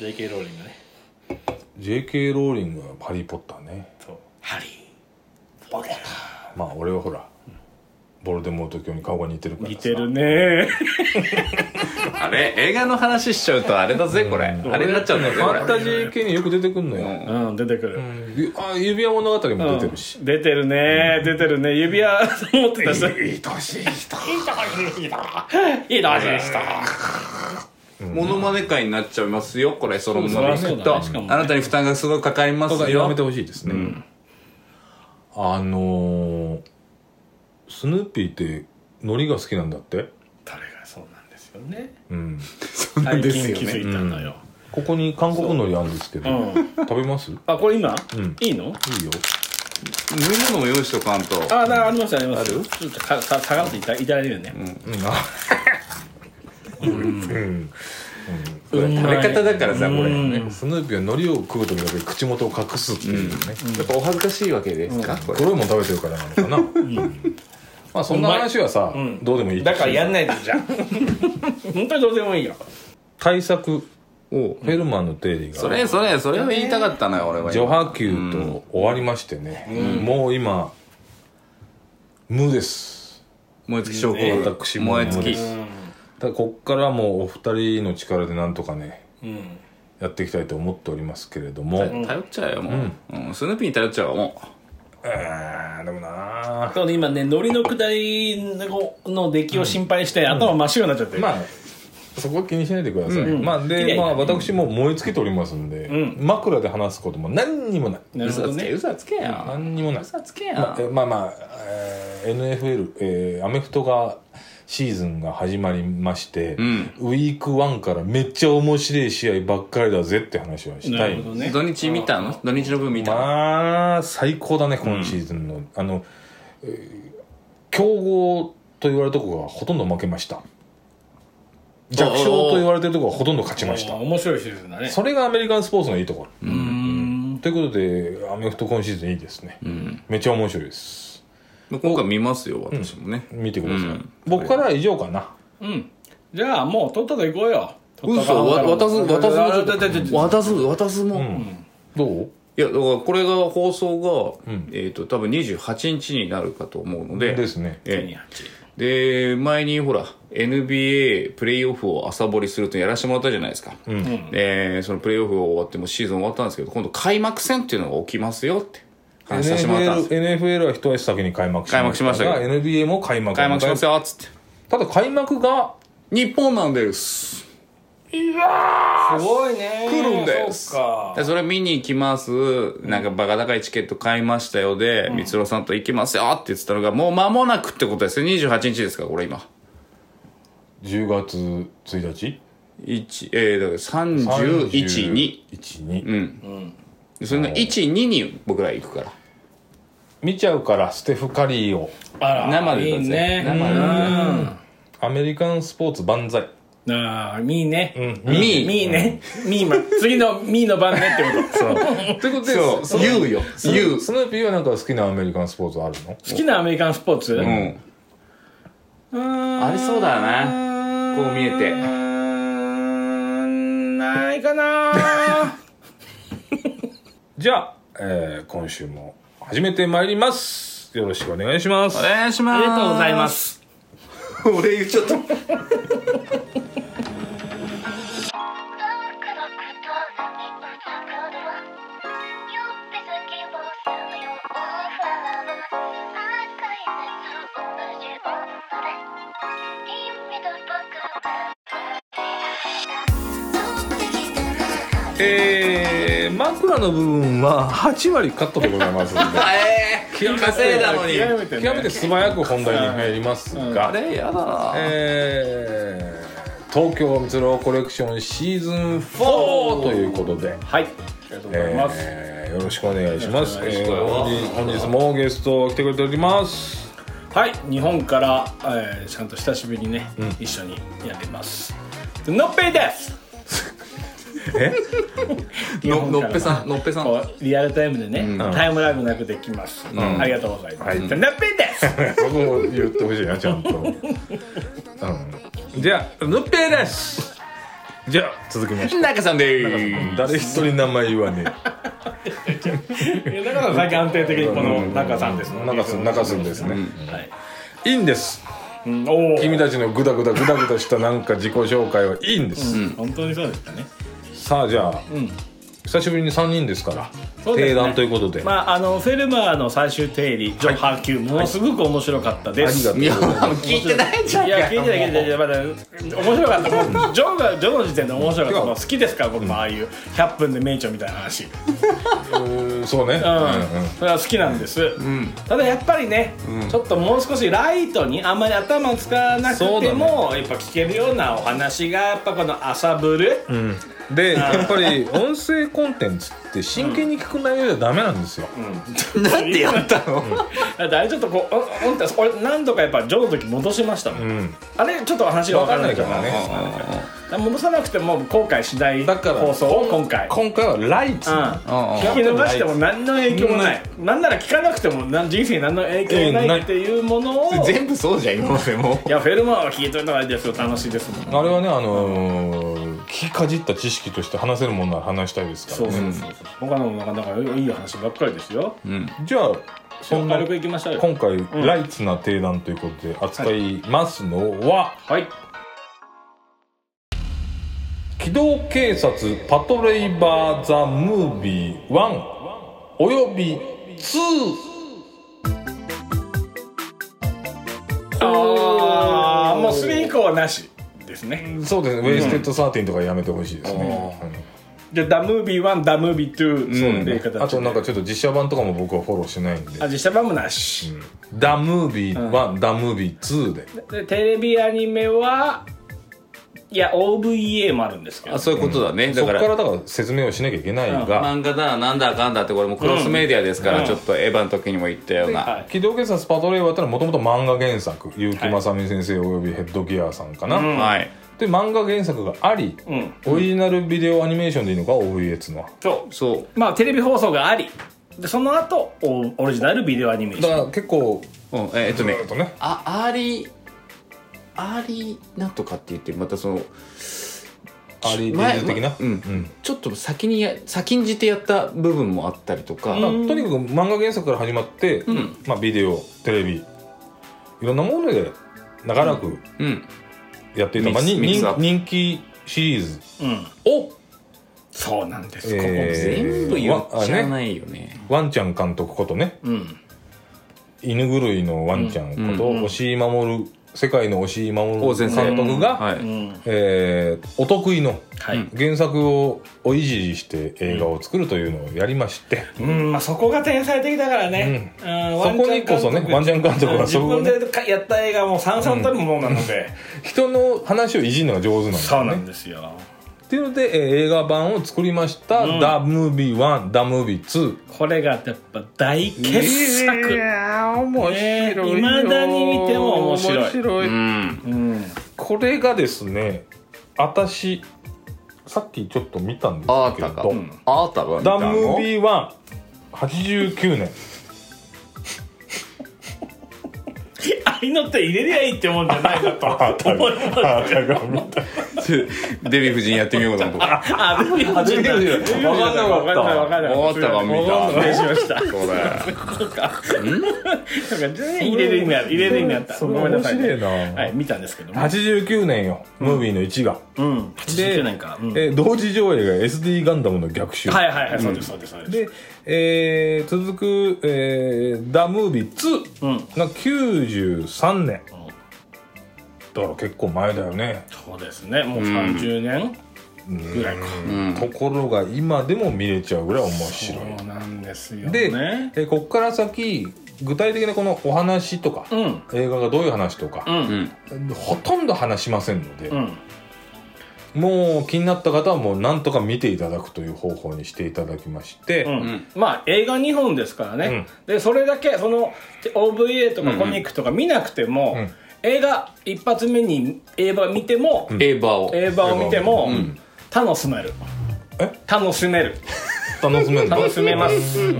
JK ローリングね。JK ローリングはハリー・ポッターね。そう。ハリー。ポッター。まあ俺はほらボルデモート教に顔が似てるからさ。似てるね。あれ映画の話しちゃうとあれだぜこれ、あれになっちゃうんだよねこれ。ファンタジー系によく出てくんのよ、うん。出てくる、ゆあ指輪物語も出てるし、出てるね出てるね。指輪持ってた。人愛しい人いい。年したモノマネ会になっちゃいますよこれそのままそうそういくと、あなたに負担がすごいかかりますよ。やめてほしいですね、あのー、スヌーピーって海苔が好きなんだって？誰がそうなんですよね。うん。最近気づいたのよ、ここに韓国海苔あるんですけど、うん。食べます？いいよあこれ今、ん。いいの？飲み物も用意しとかんと。あだありますあります。ちょっとかさ下がっていたいただいてるよね、うん。あうんこれ食べ方だからさこれうん。スヌーピーは海苔を食う時だけ口元を隠すっていうね、やっぱお恥ずかしいわけですか、これ。黒いもん食べてるからなのかな、まあそんな話はさ、どうでもいいだからやんないでじゃん。本当にどうでもいいよ。対策をフェルマーの定理が。それそれそれを言いたかったのよ俺は除波球と終わりましてね、もう今無です。燃え尽き証拠私も燃え尽きうんだこっからもうお二人の力でなんとかねうん。やっていきたいと思っておりますけれども、頼っちゃうよもう、うん。スヌーピーに頼っちゃうわもえーでもなそうね今ね海苔の下りの出来を心配して、頭真っ白になっちゃって。る、まあそこは気にしないでください、うん。まあ綺麗でまあ私も燃え尽きておりますんで、ん。枕で話すことも何にもない。嘘つけなるほどね。嘘つけや何にもない。嘘つけやまあえまあまあ、えー NFL、えーアメフトがシーズンが始まりまして、ん。ウィーク1からめっちゃ面白い試合ばっかりだぜって話はしたいね。土日見たの？土日の分見たの、まあ最高だね今シーズンの、あの、えー強豪と言われるとこがほとんど負けました。弱小と言われてるとこがほとんど勝ちました。あ面白いシーズンだね。それがアメリカンスポーツのいいところ、うん。ということでアメフト今シーズンいいですね、めっちゃ面白いです今回見ますよ私もね、見てください、うん。僕からは以上かな。うん。じゃあもうとっとと行こうよ。嘘わ渡す渡すも渡す渡すも、どう？いやだからこれが放送が、えっ、と多分28日になるかと思うので。ですね。ええ。で前にほら NBA プレイオフを朝掘りするとやらせてもらったじゃないですか、でそのプレイオフ終わってもうシーズン終わったんですけど今度開幕戦っていうのが起きますよって話させてもらったんです NFL, NFL は一足先に開幕し開幕しましたがけ NBA も開幕開幕しますよっつって。ただ開幕が日本なんです。すごいね。来るんです。そうか。でそれ見に行きます。なんかバカ高いチケット買いましたよで光郎さんと行きますよって言ってたのがもう間もなくってことですよ。28日ですかこれ今。10月1日？1えー、だから312 12うん、でそれの12に僕ら行くから。見ちゃうからステフ・カリーを。あら生でいいね。生でうん。アメリカンスポーツ万歳。ああミーね。うんミー。ミー。ね。ミーま次のミーの番ねってこと。そう。ということでそう。そ言うよ。ス言う。スヌーピーはなんか好きなアメリカンスポーツあるの？好きなアメリカンスポーツ？うん。あありそうだよねこう見えて。ないかなじゃあ、えー今週も始めてまいります。よろしくお願いします。お願いします。ありがとうございます。俺言っちゃった。えー、枕の部分は8割カットでございますので。え えー、稼いだのに。極めてね。極めて素早く本題に入りますが、あれやだな。えー、東京蜜ろコレクションシーズン4ということで、はい。ありがとうございます。えーよろしくお願いします。よろしえー本日もゲスト来てくれております。はい。日本から、えーちゃんと久しぶりにね、一緒にやります。のっぺいですえ？ののっぺさんのっぺさん。こうリアルタイムでね、タイムラグなくできます、ありがとうございます、はい。のっぺいです。そこを言ってほしいなちゃんと。うん。じゃあぬっぺいです。じゃあ続きまして。中さんでーす。誰一人名前言わねだから最近安定的にこの中さんですえ中す中すんですね、はい。いいんです。うん。おお君たちのグダグダグダグダしたなんか自己紹介はいいんです、本当にそうですかねさあじゃあ、ん。久しぶりに3人ですからそうですね。定談ということで、まああのフェルマーの最終定理上波級ものすごく面白かったです、ありいやがとうございます。聞いてないじゃん。いや聞いてない聞いてないまだ面白かった。もうジョーがジョーの時点で面白かった。もう好きですから僕もああいう100分で名著みたいな話。うーんそうね、うん、それは好きなんです、ただやっぱりね、ちょっともう少しライトにあんまり頭を使わなくても、やっぱ聞けるようなお話がやっぱこの朝ブル、うん。でやっぱり音声コンテンツって真剣に聞く内容じゃダメなんですよ、なんでやったの？だってあれちょっとこう「うんうん」って俺何度かやっぱジョーの時戻しましたもん、うん。あれちょっと話が分からない分かんないからね。戻さなくても後悔しないだから放送を今回。今回はライツ、うん。うん聞き逃しても何の影響もない、なんなら聞かなくてもなん人生に何の影響もないっていうものを、い全部そうじゃん今までも。やフェルマーは聞いといた方がいいですよ。楽しいですもん。あれはねあのきかじった知識として話せるものなら話したいですからね。そうそうそうそう。他のもなかなかいい話ばっかりですよ。うん。じゃあそんな軽くいきましょうよ今回、ライツな定談ということで扱いますのは、はい。機動警察パトレイバー・ザ・ムービー1および2ああもう3以降はなしですね。そうですね、ウェイステッド13とかやめてほしいですね、じゃあ the movie 1 the movie 2うん。っていう形であとなんかちょっと実写版とかも僕はフォローしてないんで。あ実写版もなし、 the movie 1、the movie 2ででテレビアニメはいや OVA もあるんですけど。あそういうことだね。だそこかかららだから説明をしなきゃいけないが、漫画だなんだかんだってこれもクロスメディアですから、うん。ちょっとエヴァの時にも言ったような、はい。機動警察パトレイバーってのはもともと漫画原作ゆうきまさみ先生およびヘッドギアさんかな、うん。はいで漫画原作があり、うん。オリジナルビデオアニメーションでいいのか OVA っつうのはそう。そう。まあテレビ放送があり。でその後オオリジナルビデオアニメーション。だから結構うん。えっとね。ずっとね。あ early early なんとかって言ってまたその early 的な、前うん。うん。ちょっと先にや先んじてやった部分もあったりとか、まあとにかく漫画原作から始まって、ん。まあ、ビデオテレビいろんなもので長らくうん。やっていた、まあ、にミックスミックスアップ。人気シリーズ。うん。をそうなんです、えー。全部言っちゃわないよね。ワンちゃん監督ことね。うん。犬狂いのワンちゃんこと、うん。うん。押井守世界の押井守王先生。監督が、はい、うんえーお得意のはい、原作をおいじりして映画を作るというのをやりまして、うんまあ、そこが天才的だからね、うん。そこにこそねワンちゃん監督。は自そこをね。分でかやった映画もさんさんたるものなので、人の話をいじるのが上手なんですそうなんですよっていうので、えー映画版を作りました「ダ・ムービー1」「ダ・ムービー2」これがやっぱ大傑作、いやー面白いよ。ね未だに見ても面白い。面白い。うん。うん、これがですね私さっきちょっと見たんですあーたか、けどうん、あーたが「見たの？ダ・ムービー1」89年ああいうのって入れりゃいいってもんじゃないなと 思います。あーたが見たデヴィ夫人やってみようかと思ったあでも初めていやいや分かんなかった分かんない分かんない。分かったか見た失礼しましたそうだよ。そうかなんか全然入れる意味ある入れる意味あったんなさい、面白いな。はい見たんですけども89年よムービーの1が、うん。で89年か、うん。えー同時上映が SD ガンダムの逆襲、はいはいはいそうですそうですそうです。で、えー続く、えー、ダ・ムービー2うん。が93年、だから結構前だよね、そうですね。もう30年ぐらいか、うん。ところが今でも見れちゃうぐらい面白い。そうなんですよで、ねえーこっから先具体的なこのお話とか、うん。映画がどういう話とかう、ん。うん。ほとんど話しませんので、うんもう気になった方はもうなんとか見ていただくという方法にしていただきまして、うん。ん。まあ映画2本ですからね、でそれだけその OVA とかコミックとか見なくても、うん。映画一発目に映画見ても、エヴァを。映画を見ても、うん。楽しめる。え楽しめる。楽しめ楽しめます、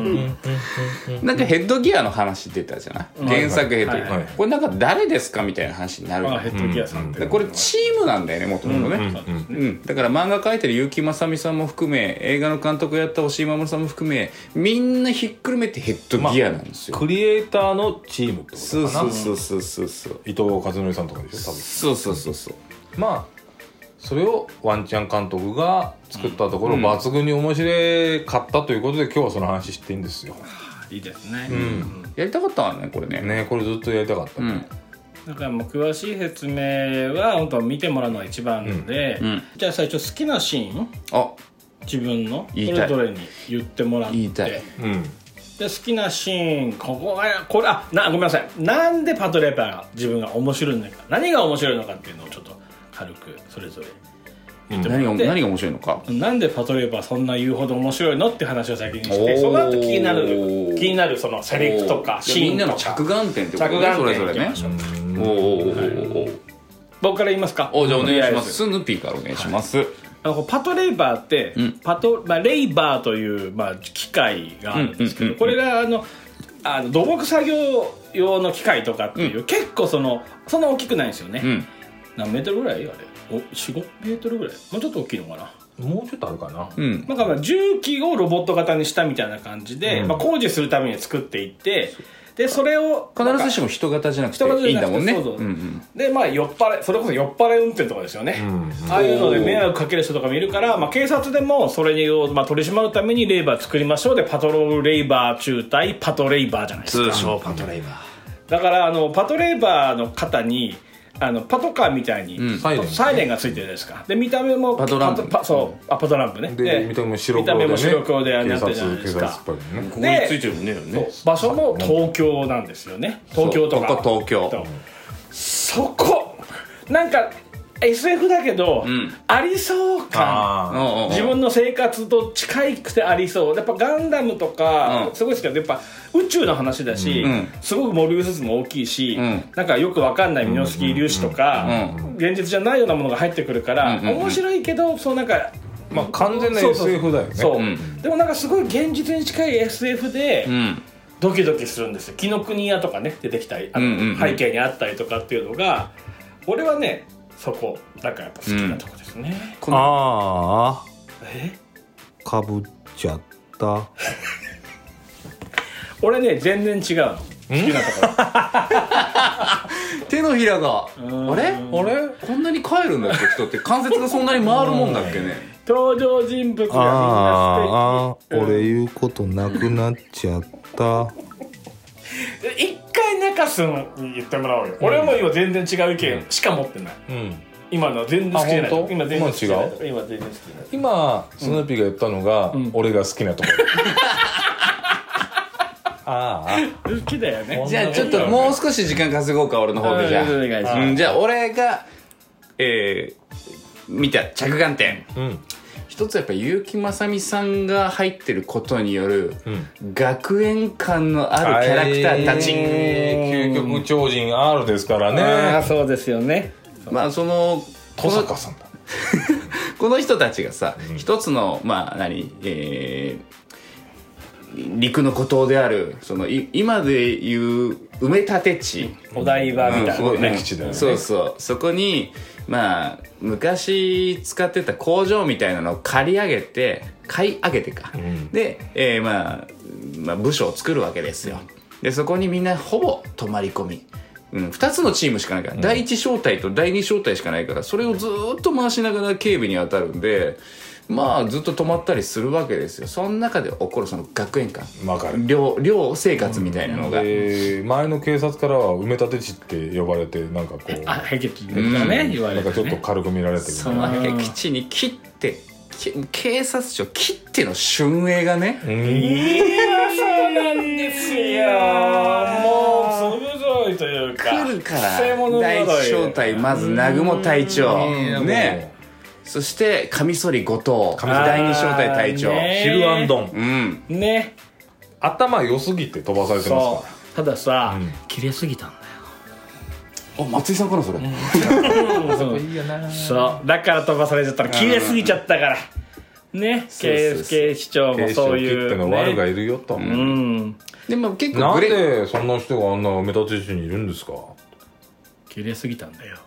なんかヘッドギアの話出たじゃない？原作ヘッドギア、はいはい。これなんか誰ですかみたいな話になるヘッドギアさんって、でこれチームなんだよねもともとね、うんだから漫画描いてる結城正美さんも含め映画の監督やった押井守さんも含めみんなひっくるめてヘッドギアなんですよ、クリエイターのチームってことそうかなそうそうそうそうそう。伊藤和則さんとかでしょ多分。そうそうそうそう。まあそれをワンチャン監督が作ったところ、抜群に面白かったということで今日はその話していいんですよ、いいですね、やりたかったわねこれね。ねこれずっとやりたかった、うん。だからもう詳しい説明は本当は見てもらうのが一番で、うん。じゃあ最初好きなシーンあ。自分のそれぞれに言ってもらって。言いたい。うん。で好きなシーンここがこれあなごめんなさい。なんでパトレーパーが自分が面白いのか何が面白いのかっていうのをちょっと軽くそれぞれ言ってもらって。何が何が面白いのか？なんでパトレーパーそんな言うほど面白いのって話を先にしておー。その後気になる気になるそのセリフとかシみんなーンとか。の着眼点ってことね着眼点それぞれね。いきましょう。おーおーおーおー。僕から言いますか？おじゃあお願いします。スヌーピーからお願いします、あのパトレーバーって、ん。パトまあ、レイバーという、まあ、機械があるんですけど、うんうんうん。うんこれがあのあの土木作業用の機械とかっていう、結構そのそんな大きくないんですよね、うん何メートルぐらいあれ？45メートルぐらい？もうちょっと大きいのかな？もうちょっとあるかな、うん。なんかまあ重機をロボット型にしたみたいな感じで、まあ、工事するために作っていってでそれを必ずしも人型じゃなくていいんだもんね。そうそうう。んうん。でまあ酔っ払いそれこそ酔っ払い運転とかですよね、ああいうので迷惑かける人とかもいるから、まあ、警察でもそれを、まあ、取り締まるためにレイバー作りましょうでパトロールレイバー中隊パトレイバーじゃないですか。通称パトレイバだからあのパトレイバーの方にあのパトカーみたいに、ん。サイレン。がついてるじゃないですか。で見た目もパトランプ。パそう。あパトランプね。で見た目も白黒で、ね、見た目も白黒でなってるじゃない警ですか。ねついてるね。ね場所も東京なんですよね。東京とか。東京。とそこ。なんか SF だけど、ん。ありそう感。自分の生活と近いくてありそう。やっぱガンダムとか、うん。すごいですけどやっぱ宇宙の話だし、うん。すごくモビルスーツも大きいし、ん。なんかよくわかんないミノスキー粒子とか、う現実じゃないようなものが入ってくるから、うんうんうん。面白いけどそうなんかあまあ完全なそうそう。SF だよね。そう、ん。でもなんかすごい現実に近い SF で、うん。ドキドキするんですよ。紀ノ国屋とかね出てきたりあの、うんうんうん。背景にあったりとかっていうのが俺はねそこなんかやっぱ好きなとこですね、あえあかぶっちゃった。俺ね全然違うの。好きなとこ 手のひらが。ろあれ？うんあれ？こんなに帰るんだっけ人って。関節がそんなに回るもんだっけね。登場人物がみんなあ素敵俺言うことなくなっちゃった。うん。一回中洲に言ってもらおうよ、俺はもう今全然違う意見しか持ってない。うん。今のは全然好きじゃない。今全然好きじゃない。も今全然好きじゃない。今スヌーピーが言ったのが、ん。俺が好きなとこ。ろ ああ。好きだよね。じゃあちょっともう少し時間稼ごうか俺の方でじゃあ。うんお願いします。うんじゃあ俺がえー見た着眼点。うん一つやっぱ結城正美さんが入ってることによるうん。学園感のあるキャラクターたち、究極超人 R ですからああねそうですよね。まあそのこ登の坂さんだ。この人たちがさ、一つのまあ何？えー陸の孤島であるそのい今でいう埋め立て地。お台場みたいなうん。ねそうそう。そこにまあ昔使ってた工場みたいなのを借り上げて買い上げてか、ん。で、えーまあ、まあ部署を作るわけですよ。でそこにみんなほぼ泊まり込み。うん、2つのチームしかないから、第1小隊と第2小隊しかないからそれをずーっと回しながら警備に当たるんでまあずっと泊まったりするわけですよ。その中で起こるその学園感わかる。寮寮生活みたいなのが、で前の警察からは埋め立て地って呼ばれてなんかこう あ僻地とかね、言われて、なんかちょっとね、軽く見られてるその僻地に切ってき警察署切っての春営がね、いやそうなんですよ。もう粒ぞろいというか。来るからくせ者第一小隊まず南雲隊長。うん。ねそしてカミソリ後藤。第二小隊隊長、ね。ヒルアンドン。うん。ね。頭良すぎて飛ばされてますそかう。たださ、うん。切れすぎたんだあ松井さんかなそれ、よらいいよなそう。だから飛ばされちゃったら切れすぎちゃったから。ね。警視庁も警視庁切そういうっての悪がねいるよと、うん。でも結なん構グレでそんな人があんな埋め立て地にいるんですか？綺麗すぎたんだよ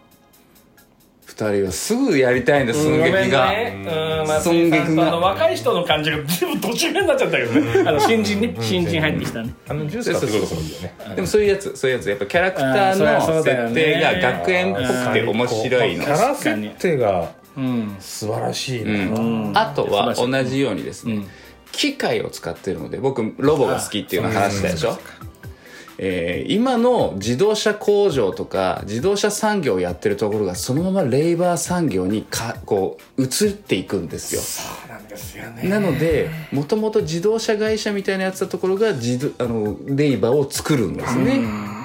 二人はすぐやりたいんだ寸劇が、うん松寸劇が。とあの若い人の感じが全部途中になっちゃったけどね。あの新人ね新人入ってきたね。あのジュースでもそういうやつそういうやつやっぱキャラクターの設定が学園っぽくて面白いの。キャラ設定がうん。素晴らしいな、うんあとは同じようにですね、機械を使ってるので僕ロボが好きっていうのを話したでしょ、えー今の自動車工場とか自動車産業をやってるところがそのままレイバー産業にかこう移っていくんですよ。そうなんですよね。なのでもともと自動車会社みたいなやつだところが自動あのレイバーを作るんですね、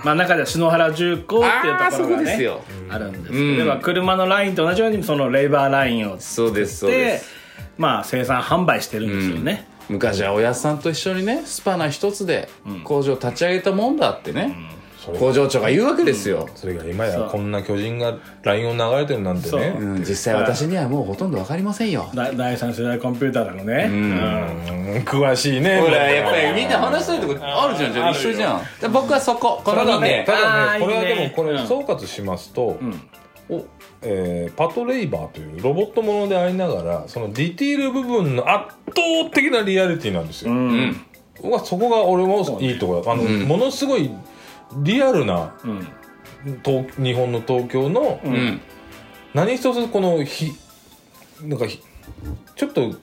まあ中では篠原重工っていうところがねこですよ。あるんですけど、うん。でまあ車のラインと同じようにそのレーバーラインをそうですそうでです。まあ生産販売してるんですよね、昔はおやっさんと一緒にねスパナ一つで工場立ち上げたもんだってね、それ工場長が言うわけですよ、それが今やこんな巨人が LINE を流れてるなんてね。う。ん、実際私にはもうほとんど分かりませんよ。だ第三世代コンピューターだのね、うん。うん。詳しいね。ほらやっぱりみんな話したいとこあるじゃんじゃあ。一緒じゃんで僕はそこ。この2ただね点ただねこれはでもこれうん。総括しますと、ん。おえーパトレイバーというロボットものでありながらそのディティール部分の圧倒的なリアリティなんですよ、うん。僕はそこが俺もいいところだ。あの、ものすごいリアルなうん。東日本の東京の、うん。何一つこのひなんかひちょっと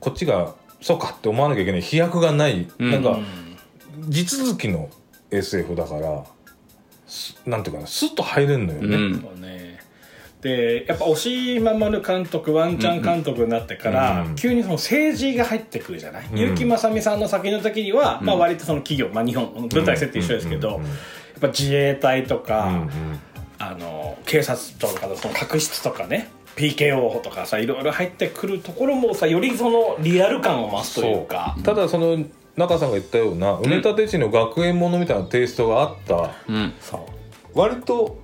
こっちがそうかって思わなきゃいけない飛躍がない、なんか地続きの SF だからすなんていうかなスッと入れるのよね、うん。そうねでやっぱ押井守監督ワンちゃん監督になってから、うん急にその政治が入ってくるじゃない、ん。結城正美さんの作品の時には、まあ割とその企業、まあ、日本舞台設定一緒ですけど、うんうんうんやっぱ自衛隊とか、うんうん。あの警察庁とかのその確執とかね PKO とかさいろいろ入ってくるところもさよりそのリアル感を増すというか。ただその中さんが言ったような埋め立て地の学園ものみたいなテイストがあった、うん。割と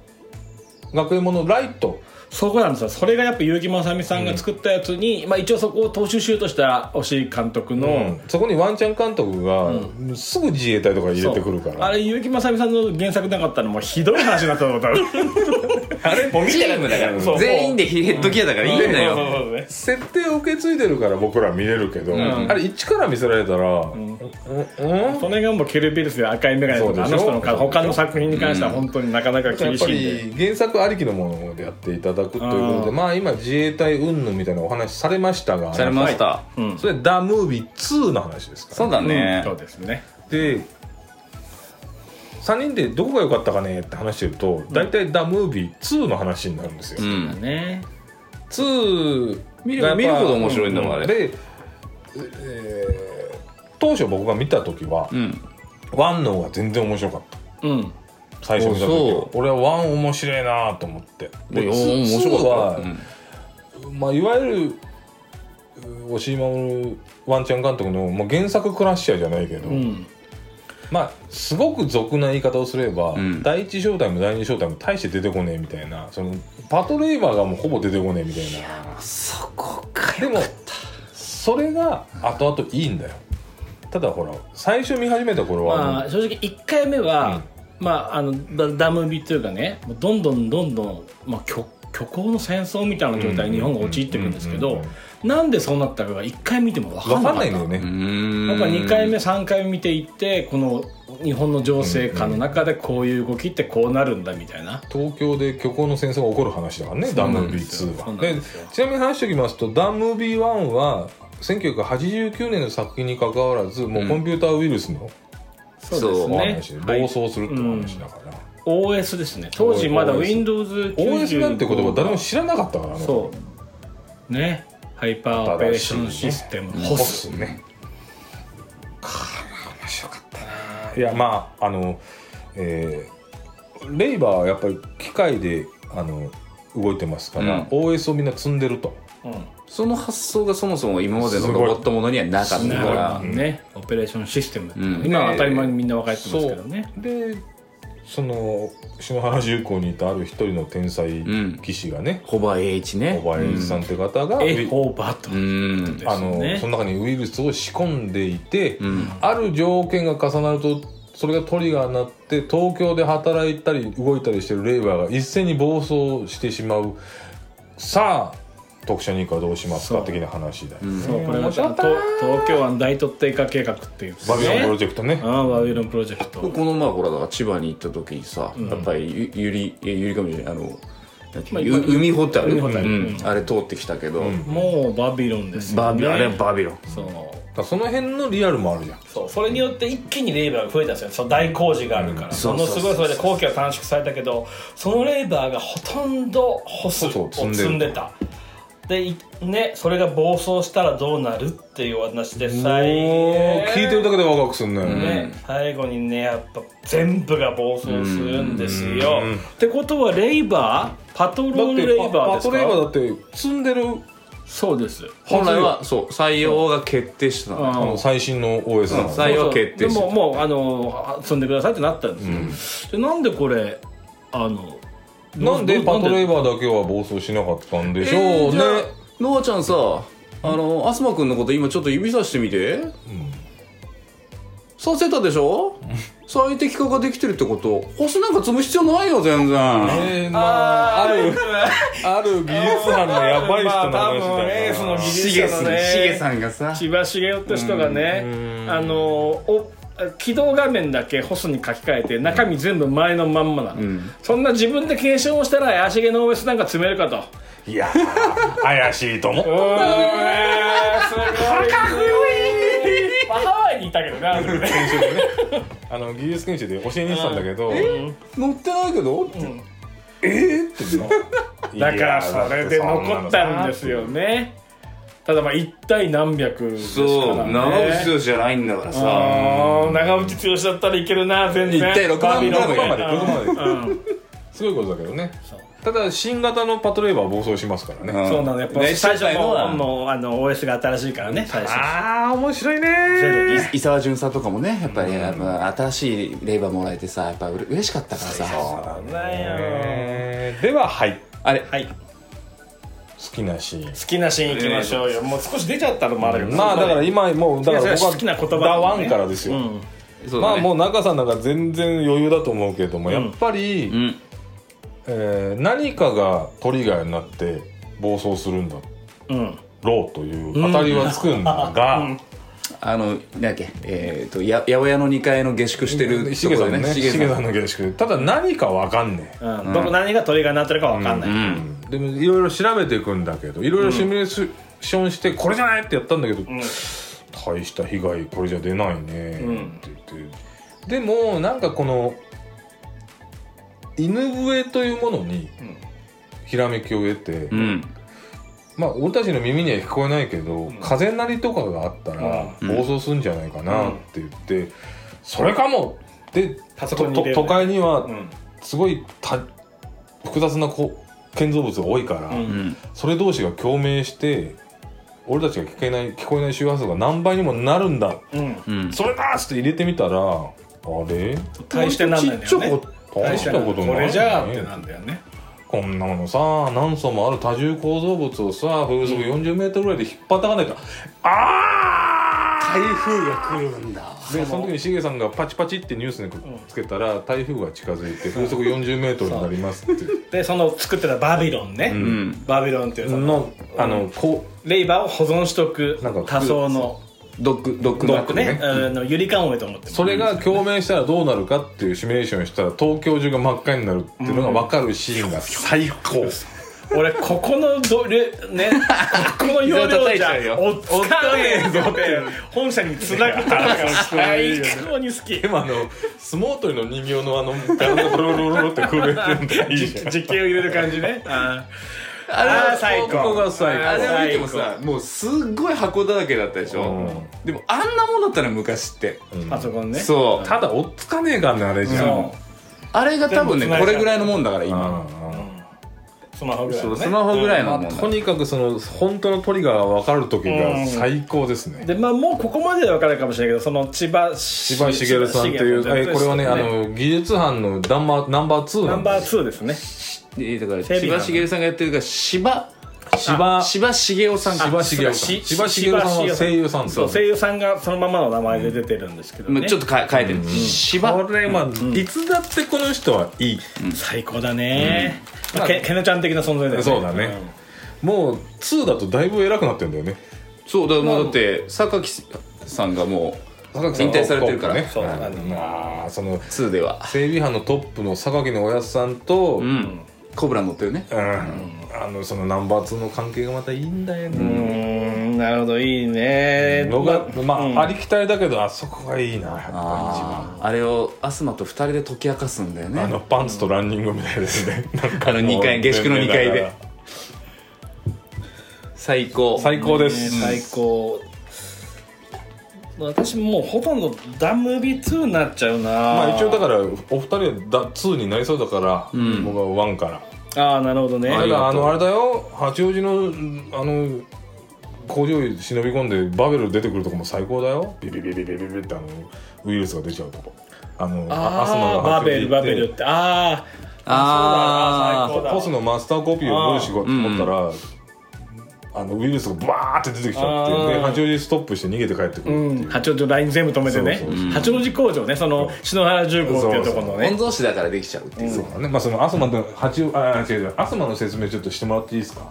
学園ものライトそこなんですよ。それがやっぱ結城正美さんが作ったやつに、まあ、一応そこを踏襲しようとした押井監督の、そこにワンちゃん監督が、すぐ自衛隊とか入れてくるから。あれ結城正美さんの原作なかったらもうひどい話になったと思った あれもう見チてームだから。全員でヘッドギアだからいいんだよ。設定を受け継いでるから僕ら見れるけど、ん。あれ一から見せられたら、うん。うん？それがもうケルビルスで赤い眼鏡とかあそうでしょ？の人の他の作品に関しては本当になかなかやっぱ厳しいんで、り原作ありきのものでやっていただくということでまあ今自衛隊云々みたいなお話されましたがされました。うん。それ「ダ・ムービー2」の話ですからそうだね。そうですね。で3人でどこが良かったかねって話してると大体「ダ・ムービー2」の話になるんですよ、うん。ね。2見見るほど面白いんだもんあれで、えー当初僕が見た時は、うん。ワンの方が全然面白かった。うん最初見た時俺はワン面白いなと思って。でお面白かはった、うん。まあ、いわゆるう押井守ワンちゃん監督の、まあ、原作クラッシャーじゃないけど、うん。まあすごく俗な言い方をすれば、ん。第一正体も第二正体も大して出てこねえみたいなそのパトレイバーがもうほぼ出てこねえみたいな。そこかでもそれが後々いいんだよ。ただほら最初見始めた頃はまあ正直1回目は、まああのダダムビというかねどんどんどんどん、まあ、虚虚構の戦争みたいな状態に日本が陥っていくんですけどうんうんうんなんでそうなったかが1回見ても分か分んないんだよね、うん。やっぱ2回目3回目見ていってこの日本の情勢下の中でこういう動きってこうなるんだみたいな、東京で虚構の戦争が起こる話だからねダムービー2そうなんはでちなみに話しておきますとダムービー1は1989年の作品に関わらずもうコンピューターウイルスのそうですおね。暴走するっていう話だから、OS ですね当時まだ OS Windows95 OS なんて言葉誰も知らなかったからねそう。ね。ハイパーオペレーションシステム。ホホス。スねこれ面白かったな。いやまああのえーレイバーはやっぱり機械であの動いてますから、うん。OS をみんな積んでると。うん。その発想がそもそも今までのロボットものにはなかっただから。ね。オペレーションシステム、ん。今は当たり前にみんな分かってますけどね。でその篠原重工にいたある一人の天才ん。棋士がね、ホバー H ね。小林さんって方が、エホーバーとうんあのねその中にウイルスを仕込んでいて、ん。ある条件が重なるとそれがトリガーになって東京で働いたり動いたりしてるレイバーが一斉に暴走してしまう。さあ特殊認可どうしますか的な話だよ、そうこれが東東京湾大特定化計画っていう。バビロンプロねジェクトね。ああバビロンプロジェクト。この前ほらだから千葉に行った時にさ、やっぱりゆゆりえゆりかもしれないあの海ホタル。あれ通ってきたけど、もうバビロンですよね。バビあれはバビロン。そう。その辺のリアルもあるじゃん。そう。それによって一気にレーバーが増えたんですよ。その大工事があるから、ものすごいそれで工期が短縮されたけどそのレーバーがほとんどホスをそう積んでる。積んでたでいねそれが暴走したらどうなるっていう話で最もう聞いてるだけでワクワクすんね、ね、最後にねやっぱ全部が暴走するんですよ。うんってことはレイバー？パトロールレイバーですパトレイバーかだって積んでる？そうです。本来はそう採用が決定してたの。ああの最新の OS なの、採用は決定してでももうあの積んでくださいってなったんですよ、でなんでこれあのなんでパトレイババーだけは暴走しなかったんでしょうね、ノアちゃんさあのアスマくんのこと今ちょっと指さしてみて、させたでしょ？最適化ができてるってこと。星なんか積む必要ないよ全然。えー、まああるある技術班のやばい人の話だよエースの技術しげさん者のねしげさんがさ。千葉茂雄って人がねあのお起動画面だけホスに書き換えて中身全部前のまんまなの、そんな自分で検証をしたら怪しげの OS なんか積めるかと。いやー怪しいと思う。うーん。すごい。かっこいいまあハワイにいたけどねあの時ね。研修でね。あの技術研修で教えに行ってたんだけど、乗ってないけど、えー？ってな だからそれで残ったんですよねただまあ一体何百ですから、ね、そう長渕剛じゃないんだからさ。長渕剛だったらいけるな全然。一体6万ぐらいまで。6万までうん。すごいことだけどね。ただ新型のパトレイバーは暴走しますからね、ん。そうなのやっぱね最初のはももうあの OS が新しいからね最初。ああ面白いね。伊沢潤さんとかもねやっぱりやっぱ新しいレーバーもらえてさやっぱうれ嬉しかったからさ。そうだよえーでははい。あれ。はい好好きなシーン。きなシーンいきましょうよ。もう少し出ちゃったのもあるけどまあだから今もうだから僕は好きな言葉ダワンからですよ、うん。まあもう中さんなんか全然余裕だと思うけれども、やっぱり、うん。えー何かがトリガーになって暴走するんだうん。ろうという当たりはつくんだが、あのなんだっけえっ、とや八百屋の2階の下宿してるしげさんのね。しげさん。の下宿。ただ何かわかんねえ、うん。どこ何がトリガーになってるかわかんない、うん。でもいろいろ調べていくんだけどいろいろシミュレーションしてこれじゃないってやったんだけど、大した被害これじゃ出ないねって言って、でもなんかこの犬笛というものにひらめきを得て、うんまあ俺たちの耳には聞こえないけど、風鳴りとかがあったらうん。暴走するんじゃないかなって言って、それかもでパソコンに入れる。と都会にはうん。すごいた複雑なこ建造物が多いから、うん。うん。それ同士が共鳴して俺たちが聞けない聞こえない周波数が何倍にもなるんだ。うん。うん。それだっつって入れてみたらあれ？大してなんないんだよね。ちっちゃこ大したことない、これじゃあってなんだよねこんなものさ何層もある多重構造物をさ風速40メートルぐらいで引っ張たかないと、ああ台風が来るんだ。でその。時にしげさんがパチパチってニュースにつけたら台風が近づいて風速40メートルになりますって。でその作ってたバビロンね、ん。バビロンっていうそののあのこレイバーを保存しとくなんか多層のドッグドッグドックね。ねあのゆりかんおえと思ってそれが共鳴したらどうなるかっていうシミュレーションをしたら東京中が真っ赤になるっていうのが分かるシーンが。最高、俺ここのどれね ここの容量じゃおっつかねえぞって本社につなぐから最高に好き。でもあの相撲取りの人形のあのガラガラロロロロって震えてるのがいいじゃん実験を入れる感じね。ああー最高。ここが最高。あれを見てもさもうすっごい箱だらけだったでしょ、うん。でもあんなもんだったら昔って、パソコンね。そう。ただ追っつかねえからねあれじゃん、そあれが多分ねこれぐらいのもんだから今、うん。うんスマホぐらいのね。スマホぐらいのまあとにかくその本当のトリガーが分かる時が最高ですね、でまあもうここまでで分かるかもしれないけどその千葉千葉茂さんという、えこれはねあの技術班のナンバーナンバー2ナンバーなんです2ですねでだから千葉茂さんがやってるから芝芝芝茂雄さん千葉茂さん。し千葉茂さんは声優さんそう声優さんがそのままの名前で出てるんですけどね。まあちょっとか変えてる。芝これまあ、いつだってこの人はいい、最高だね。まあけけなちゃん的な存在だよね。そうだね。もう2だとだいぶ偉くなってんだよね。そうだもうだって榊さんがもう引退されてるから。ね。そうまあその2では。整備班のトップの榊のおやっさんと、うんうんコブラ乗ってるね。あのそのナンバー2の関係がまたいいんだようね、んなるほどいいね。のがまあ、うん。ありきたりだけどあそこがいいなやっぱり一番。あれをアスマと2人で解き明かすんだよね。あのパンツとランニングみたいですね、なんかあの二階もう下宿の二階で。最高。最高でねす、最高私もうほとんどダムービー2になっちゃうな。まあ一応だからお二人はだ2になりそうだから、僕は1から。ああなるほどね。たああのあれだよ。八王子のあの工場に忍び込んでバベル出てくるとこも最高だよ。ビビビビビビビってあのウイルスが出ちゃうとこあのあアスマあがバベルバベルルってあああそうだ最高だポスのマスターコピーをどうしようと思ったらあのウイルスがバーって出てきちゃってで八王子ストップして逃げて帰ってくるう、八王子のライン全部止めてね。そうそう八王子工場ね。その篠原重工っていうところの御ね曹司だからできちゃうっていう。そう。だねまあそのアスマの八王あ違う違う。アスマの説明ちょっとしてもらっていいですか、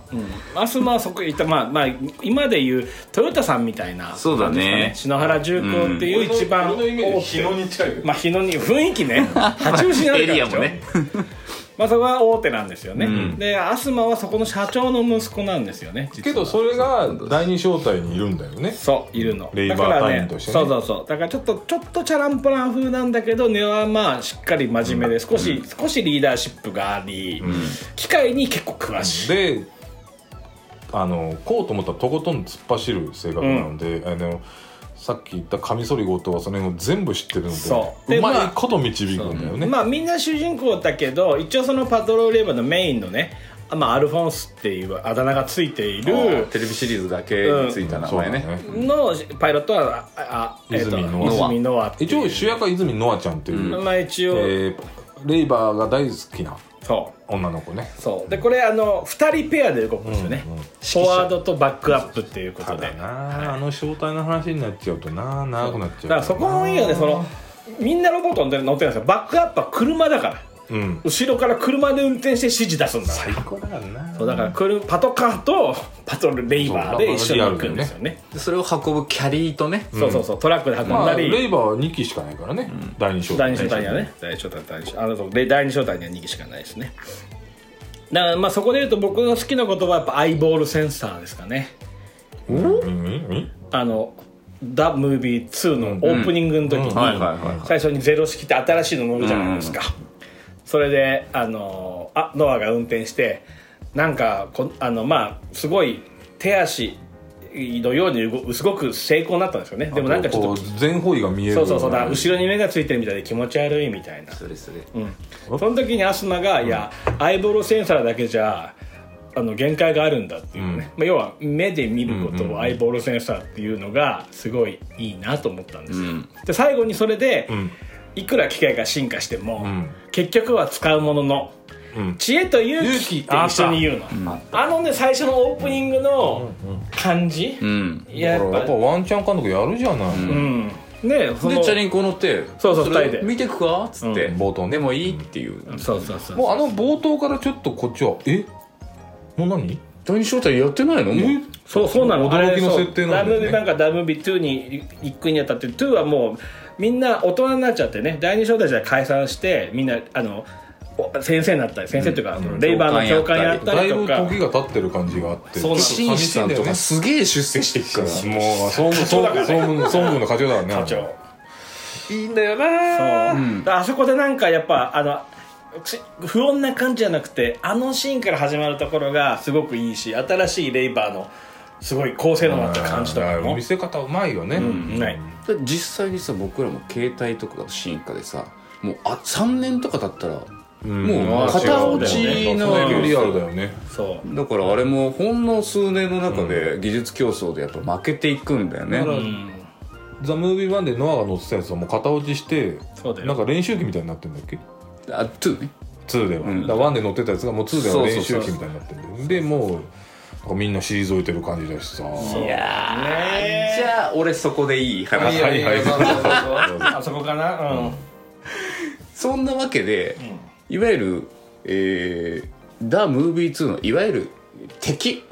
アスマはそこ行った。まあまあ今でいうトヨタさんみたいなそうだね。篠原重工っていう一番俺のイメー大手ジ日野に近いまあ日野に雰囲気ね。八王子にあるエからでしょ。リアもねまあそこは大手なんですよね、でアスマはそこの社長の息子なんですよねけどそれが第二小隊にいるんだよね。そういるの。レイバーだから隊員としてね。そうそうそう。だからちょっとちょっとチャランポラン風なんだけど根はまあしっかり真面目で少し、少しリーダーシップがあり、機械に結構詳しい、であのこうと思ったらとことん突っ走る性格なので、あのさっき言ったカミソリ強盗はその辺を全部知ってるのでそう。でうままあいこと導くんだよね、まあみんな主人公だけど一応そのパトロールレーバーのメインのねあまあ、アルフォンスっていうあだ名がついているテレビシリーズだけについた名前ね,、そうだねのパイロットはああ、えーと泉ノア。一応主役は泉ノアちゃんっていう、まあ一応、えーレイバーが大好きなそう。女の子ね。そう。でこれあの2人ペアで動くんですよね、フォワードとバックアップっていうことで。ただな。あの正体の話になっちゃうとな。長くなっちゃうだからそこもいいよね。そのみんなロボット乗ってるんですよ。バックアップは車だからうん。後ろから車で運転して指示出すんだから最高だからな。そうだから車パトカーとパトルレイバーで一緒に行くんですよね。でそれを運ぶキャリーとね。そうそうそうトラックで運んまあだり、レイバーは2機しかないからね、第二小隊第二小隊にはね。第二小隊第二小あのそう。で第二小隊には2機しかないですね。だからまあそこで言うと僕の好きな言葉はやっぱアイボールセンサーですかね。うん。うんうん。あの「ダ・ムービー2」のオープニングの時にうん。はいはいはい。最初にゼロ式って新しいの乗るじゃないですか、それであのあノアが運転してなんかこあのまあすごい手足のように動すごく成功になったんですよね。でもなんかちょっことう全方位が見える。そうそうそう。だ後ろに目がついてるみたいで気持ち悪いみたいな。それそれうん、その時にアスマが、いやアイボロセンサーだけじゃあの限界があるんだっていうね、まあ、要は目で見ることをアイボロセンサーっていうのがすごいいいなと思ったんですよ、で最後にそれで、んいくら機械が進化しても、ん。結局は使うもののうん。知恵と勇気って一緒に言うの。あのね最初のオープニングの感じ、うん。いややっぱやっぱワンチャン監督やるじゃない、うん。ねそのでチャリンコ乗ってそうそうれ二人で。見てくかっつって、うん。冒頭ね。で。もいいっていう。そうそうそうもうあの冒頭からちょっとこっちはえ？もう何？第二招待やってないの？もうえ？そうそうなの。驚きの設定なんだよね。そうダムビなんかダムビ2に行くにあたって2はもうみんな大人になっちゃってね第二章たちは解散してみんなあのお先生になったり先生というか、そのレイバーの教官やっただいぶりとか。時が経ってる感じがあってそう紳士さんとかすげえ出世していくから。もう総務総務総務総務部の課長だからね課長いいんだよなそう、だからあそこでなんかやっぱあのち不穏な感じじゃなくてあのシーンから始まるところがすごくいいし新しいレイバーのすごい高性能なった感じとかも見せ方うまいよね、うんないで実際にさ僕らも携帯とかが進化でさもうあ3年とか経ったらもう片落ちリアルだよね。だからあれもほんの数年の中で技術競争でやっぱ負けていくんだよね、うん。ザ・ムービー1でノアが乗ってたやつはもう型落ちしてなんか練習機みたいになってるんだっけ？あ2ね2では、ん。だから1で乗ってたやつがもう2では練習機みたいになってるんだよ。でもうみんな退いてる感じだしさ。いやじゃあ俺そこでいい話。はいはいそうそうそう。あそこかな？うん。そんなわけで、いわゆる、えー、ダ・ムービー2のいわゆる敵、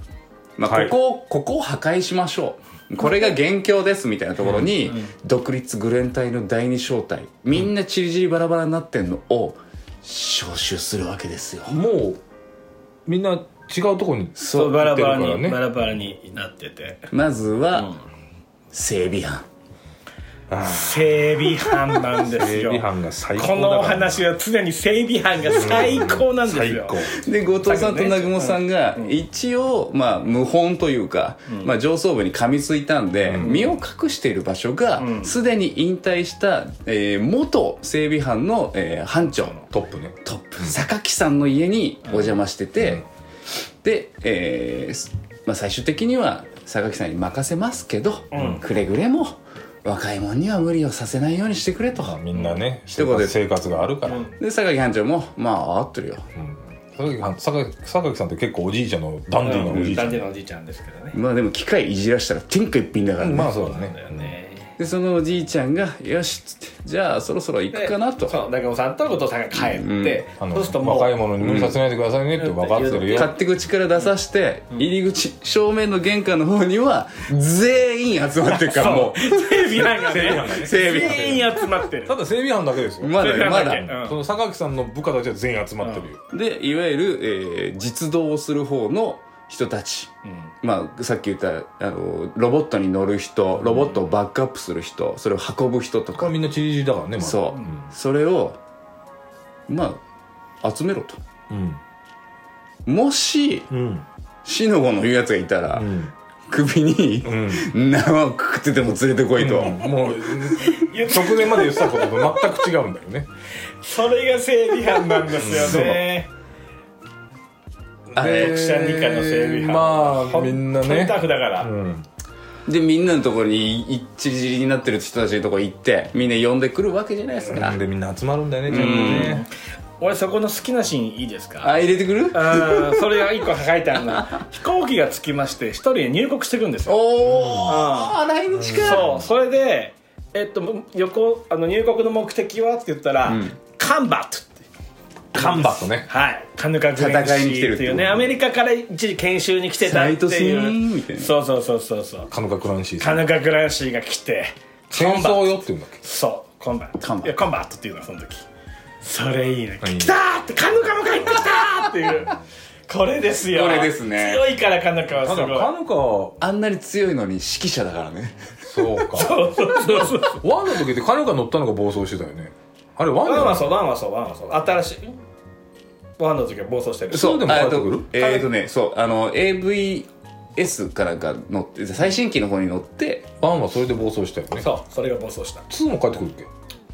まあ、はい。ここを、ここを破壊しましょう。これが元凶ですみたいなところに、独立グレン隊の第二小隊みんなチリチリバラバラになってんのを招集するわけですよ。もうみんな違うとこにそうバラバラ行ってるからね。にバラバラになってて。まずは、整備班。整備班なんですよ。整備班が最高だこから。のお話は常に整備班が最高なんですよ。最高。で後藤さんと南雲さんが一応、まあ、無本というか、まあ、上層部に噛みついたんで、身を隠している場所がすで、に引退した、えー元整備班の、えー班長。トップね。トップ。榊さんの家にお邪魔してて、で、えーすまあ、最終的には榊さんに任せますけど、くれぐれも若い者には無理をさせないようにしてくれと。まあみんなね一言で。生活があるから、で榊班長もまあ合ってるよ。榊さん。榊榊さんって結構おじいちゃんのダンディーなおじいちゃん、ダンディのおじいちゃんですけどね。まあでも機械いじらしたら天下一品だからね、まあそうだね。だよねでそのおじいちゃんが「よし」っつって「じゃあそろそろ行くかな」と。そう中尾さんと後藤さんが帰ってあのそうするともう若い者に無理させないでくださいねって分かってるよ、勝手口から出さして入り口正面の玄関の方には全員集まってるからも整備班がね。整備班全員集まってる。ただ整備班だけですよ、うまだよまだ。けその榊さんの部下たちは全員集まってるよ、でいわゆる、えー実動をする方の人たち、まあさっき言ったあのロボットに乗る人ロボットをバックアップする人それを運ぶ人とか。これみんなチリチリだからね、まだ。そう、それをまあ集めろと。うん。もしうん。死の子の言うやつがいたら、うん。首にうん。縄をくくってでも連れてこいと、もう直前まで言ってたことと全く違うんだよね。それが整備班なんですよね読者二課の整備班。まあみんなね。タフだから、うん。でみんなのところにいちりじりになってる人たちのところ行ってみんな呼んでくるわけじゃないですか、でみんな集まるんだよねちゃんとね。俺そこの好きなシーンいいですか？あ入れてくる？それが一個書いてあるの 飛行機が着きまして一人入国してくんですよ。おお来日か。そう。それでえっと横あの入国の目的はって言ったら、 combat。って combat ね。はい。カヌカクランシー戦いに来てるっていうねアメリカから一時研修に来てたっていーンみたいうな。そうそうそうそうそう。カヌカクランシーカヌカクランシーが来て戦争よって言うんだっけ？そう。 combat。コンバ combat っていうのその時。それいいね。来たーってカヌカも帰ってきたーっていう。これですよ。これですね。強いからカヌカはたすごい。だカヌカはあんなに強いのに指揮者だからね。そうか。そうそうそうそう。ワンの時ってカヌカ乗ったのが暴走してたよねあれワンワン。はそうワンはそうワンはそう。新しい。ワンの時は暴走してる。そうでもあ帰ってくるえーとねそうあの AVS かなんか乗って最新機の方に乗ってワンはそれで暴走したよね。そうそれが暴走した。2も帰ってくるっけ？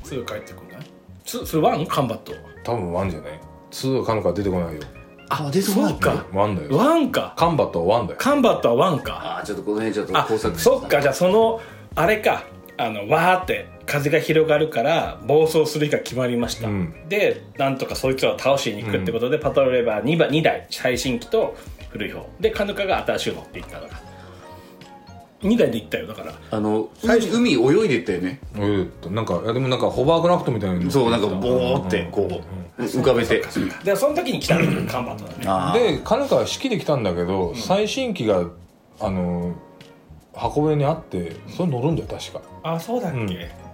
すぐ帰ってくるねツツーワン？カンバット多分ワンじゃない。2はカヌカ出てこないよ。あ出てこない。か。ワンだよ。ワンか。カンバットはワンだよ。カンバットはワンか。あちょっとこの辺ちょっとあ工作そっかじゃあそのあれかあのわーって風が広がるから暴走する日が決まりました、うん。でなんとかそいつらを倒しに行くってことで、パトロールレバー 2, 番2台最新機と古い方。でカヌカが新しいのって言ったから2台で行ったよだから。あの海。海泳いでったよね。えっとなんかいやでもなんかホバークラフトみたいなの。そうなんかボーってこう浮かべて。でその時に来たのがカンバットだね。でカヌカは式で来たんだけど、最新機があの箱舟にあってそれ乗るんだよ確か。あそうだっけ、うん。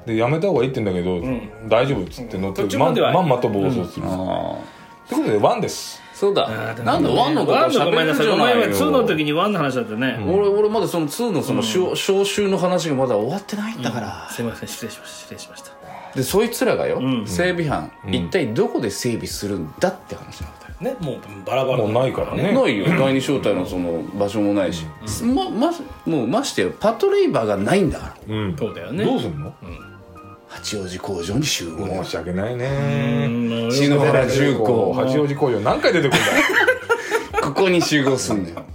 でやめた方がいいって言うんだけど、ん。大丈夫っつって乗って、途中ままでは。まんまと暴走する、ってことでワンです。そうだ。なんだワンのことワンのごめんなさいごめんなさい2のよ時にワンの話だったね、俺俺まだその2のその招招集の話がまだ終わってないんだから。すいません。失礼しました。失礼しました。でそいつらがよん。整備班一体どこで整備するんだって話なんだよねもうバラバラもうないからね。ないよ。第二小隊のその場所もないし、ままもうましてよパトレイバーがないんだから。うん。そうだよね。どうすんの、八王子工場に集合。申し訳ないね。篠原重工。八王子工場何回出てくるんだ？よ ここに集合すんだよ。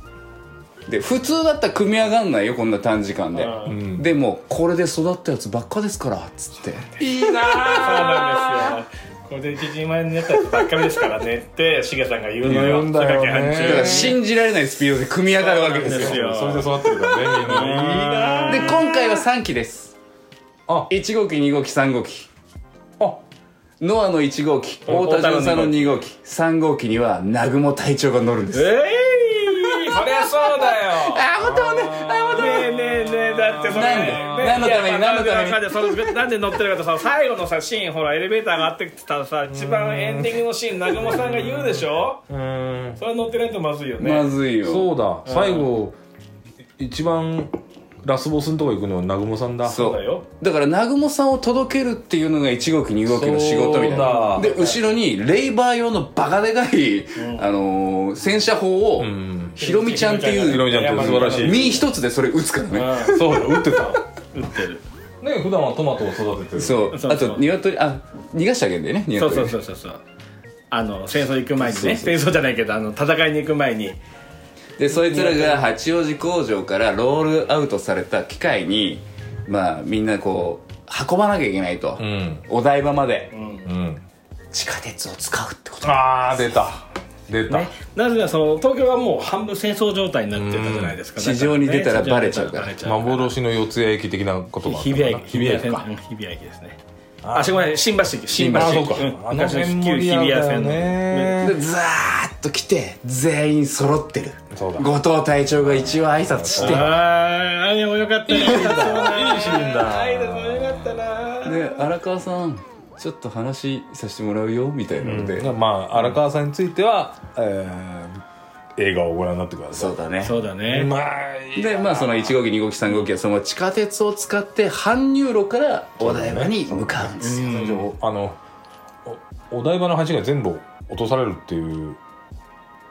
で普通だったら組み上がんないよこんな短時間で、うでもこれで育ったやつばっかですからっつって。いいなそうなんですよこれで一人前になったやつばっかりですからねってしげさんが言うのよ。言うんだから信じられないスピードで組み上がるわけですよ。それで育ってるからねみんないいなで今回は3機です。あ。1号機2号機3号機。あ。ノアの1号機太田巡査の2号機3号機には南雲隊長が乗るんです。えいそりゃそうだよ。あまたねあまたね。えねえねえだってそれなんで？ね何のために何のために。ないそのなんで乗ってるかとさ最後のさシーンほらエレベーターがあってきたらさ一番エンディングのシーン南雲さんが言うでしょ？うん。それ乗ってないとまずいよね。まずいよ。そうだ。最後一番ラスボスのとこ行くのは南雲さんだ。そうだよ。だから南雲さんを届けるっていうのが1号機2号機の仕事みたいな。で後ろにレイバー用のバカでかい、あのー戦車砲を、ん。ひろみちゃんっていうひろみちゃんって素晴らしい。身一つでそれ撃つからね、うそうだ打ってたん打ってる。ね普段はトマトを育ててる。そう。そうそう。あと鶏あ逃がしてあげるんだよねそう鶏そうそうそうそう。あの戦争行く前にね。戦争じゃないけどあの戦いに行く前に。でそいつらが八王子工場からロールアウトされた機械にまあみんなこう運ばなきゃいけないと、うん。お台場まで、うん。地下鉄を使うってこと。ああ出た出た。ね、なぜならその東京はもう半分戦争状態になってたじゃないですか、うん。地上に出たらバレちゃうから。幻の四ツ谷駅的なことが日比谷駅。日比谷駅。ですね。あしごめん。新橋駅新橋。あ駅あのん。昔の辺旧日比谷線のね。でザーッと来て全員揃ってる。そうだ。後藤隊長が一応挨拶して。あああれもよかったね。いいシーンだ。いいシーンだ。あいいですねよかったなで荒川さんちょっと話させてもらうよみたいなので、まあ荒川さんについては、えー映画をご覧になってください。そうだね。そうだね、まあでまあその1号機2号機3号機はその地下鉄を使って搬入路からお台場に向かうんですよ、あのおお台場の橋が全部落とされるっていう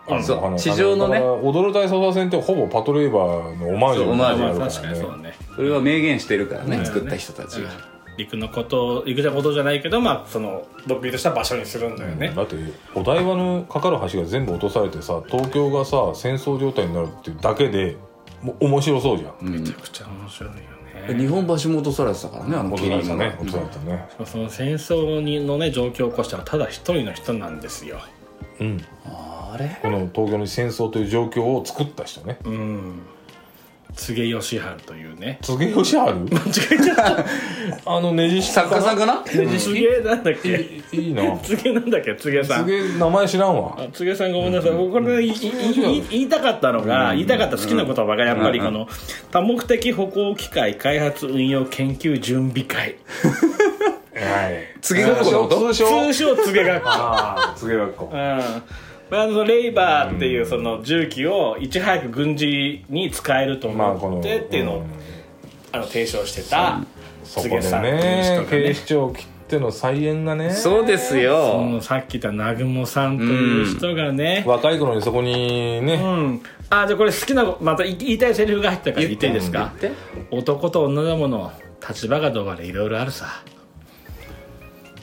あのそう。地上のね。踊る大捜査線ってほぼパトレーバーのオマージュそうオマージュがあるから確かにそうだねそれは明言してるからね、うん。作った人たちが、陸のこと陸のことじゃないけどまあその独立した場所にするんだよね、だってお台場のかかる橋が全部落とされてさ東京がさ戦争状態になるっていうだけでもう面白そうじゃん、めちゃくちゃ面白いよね。日本橋も落とされてたからねあの落とされたケリーがね。落とされたねその戦争にのね状況を起こしたのはただ一人の人なんですよ。うん。あれ？この東京に戦争という状況を作った人ね。うん柘義治というね。柘植義治間違えちゃった。あのねじ式作家さんかな柘植なんだっけ？いいな。柘植なんだっけ？柘植さん。柘植名前知らんわ。あ柘植さんごめんなさい、これ、ね、いいい。い言いたかったのが、言いたかった好きな言葉がやっぱりこの、多目的歩行機械開発運用研究準備会。はい。次学校のこと？通称通称柘植学校。ああ柘植学校。うんまあ、あのレイバーっていうその重機をいち早く軍事に使えるとまあこの思ってっていうのを、あの提唱してたそこで柘植さんっていう人がね。警ね視庁切っての再演がね。そうですそよのさっき言った南雲さんという人がね、若い頃にそこにね、うん。あじゃあこれ好きなまた言い言いたいセリフが入ったから言って。いいですか？言って。男と女だもの立場がどうあれいろいろあるさ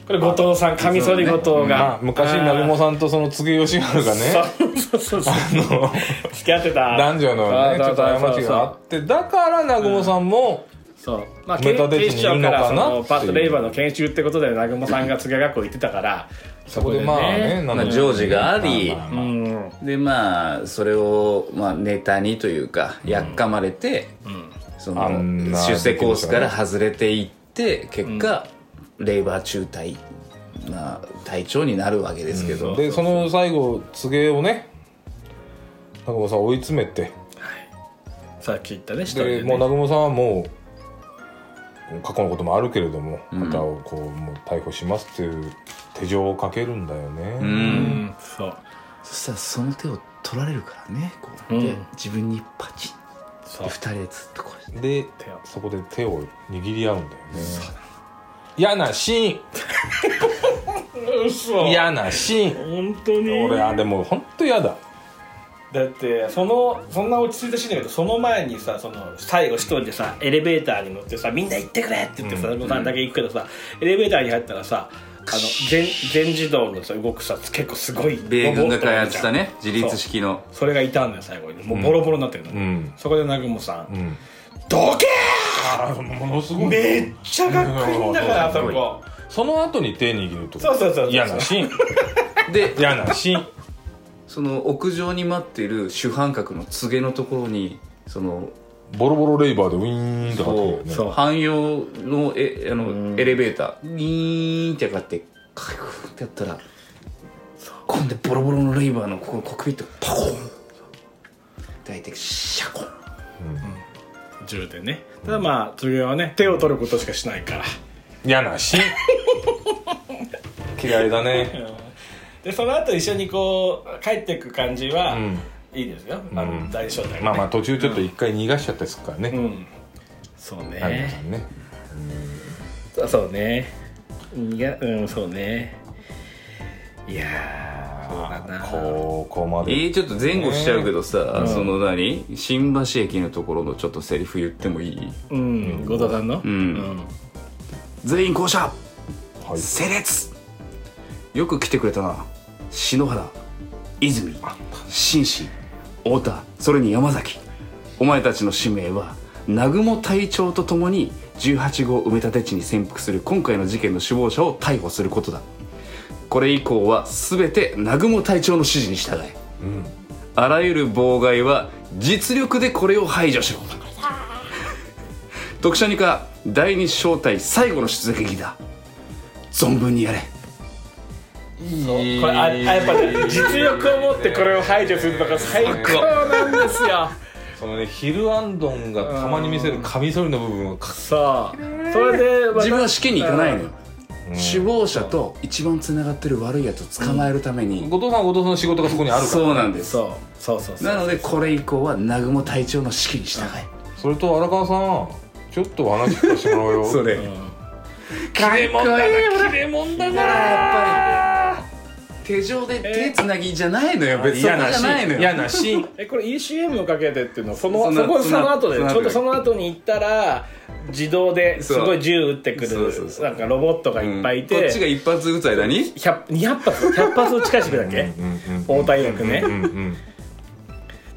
これ後藤さんカミソリ後藤が、まあ、昔南雲さんとその柘植義治がね そうそうそう付き合ってた。男女のねちょっと過ちがあってだから南雲さんも、そう。まあメタデ警視庁からそのパッとレイバーの研修ってことで南雲さんが柘植学校行ってたから。そそこでまあねまあジョージがあ。りでまあそれを、まあ、ネタにというかやっかまれて、そあの出世コースから外れていって結果、レイバー中隊、まあ、隊長になるわけですけど、でその最後柘植をね南雲さん追い詰めて。さっき言ったねでで、ね、もう南雲さんはもう過去のこともあるけれども方をこうもう逮捕しますっていう手錠をかけるんだよね、うん。うんそう。そしたらその手を取られるからねこう。うん。自分にパチン。そう。二人でずっとこうでそこで手を握り合うんだよね嫌なシー嘘。ン嫌なシーン。本当に？俺あでも本当嫌だ。だってそのそんな落ち着いたシーンだけどその前にさその最後一人でさエレベーターに乗ってさみんな行ってくれって言ってさ、うん、さんだけ行くけどさエレベーターに入ったらさあの全全自動のさ動くさ結構すごい米軍が開発したね自立式の。それがいたんだよ最後に。もうボロボロになってるの、うん、そこで南雲さん、うん。どけーものすごい。めっちゃかっこいいんだからあそこ。その後に手握るとそうそうそう嫌なシーン。で嫌なシーン。その屋上に待っている主犯格の告げのところにそのボロボロレイバーでウィーンってかってるね。そう汎用のえあのエレベーター。ウィーンってかってカクってやったら今度ボロボロのレイバーのここコックピットパコン大体シャコン、うん銃でね。ただまあ次はね手を取ることしかしないから。嫌なし。嫌いだね。でその後一緒にこう帰っていく感じは、いいですよ、あの大正体、ね、まあまあ途中ちょっと一回逃がしちゃったですからね、うん、そうね。ね、うん、そうね。うんそうね。いやここまで。えー、ちょっと前後しちゃうけどさ、うん、その何？新橋駅のところのちょっとセリフ言ってもいい？うん。後藤さんの、うん、うん、全員降車、はい、整列！よく来てくれたな。篠原泉紳士太田それに山崎。お前たちの使命は南雲隊長と共に18号埋め立て地に潜伏する今回の事件の首謀者を逮捕することだこれ以降は全て南雲隊長の指示に従え、うん、あらゆる妨害は実力でこれを排除しろ。特殊二課第二小隊最後の出撃だ。存分にやれ。これあやっぱね実力を持ってこれを排除するのが最高なんですよ。そのねヒルアンドンがたまに見せるカミソリの部分をさあそれで自分は試験に行かないのよ首謀者と一番つながってる悪いやつを捕まえるために、後藤さんは後藤さんの仕事がそこにあるから。そうなんです。そう。そうそうそうなのでこれ以降は南雲隊長の指揮に従えそれと荒川さんちょっと話聞かせてもらうよ。それ、切れ者だな切れ者だな。やっぱり手錠で手つなぎじゃないのよ、別に。そこじゃないのよ。嫌なシーン。えこれ ECM をかけてっていうのそのそこその後でちょうどその後に行ったら自動ですごい銃撃ってくるなんかロボットがいっぱいいて、うん、こっちが一発撃つ間に？200発100発撃ち返してくるだけ。応対役ね。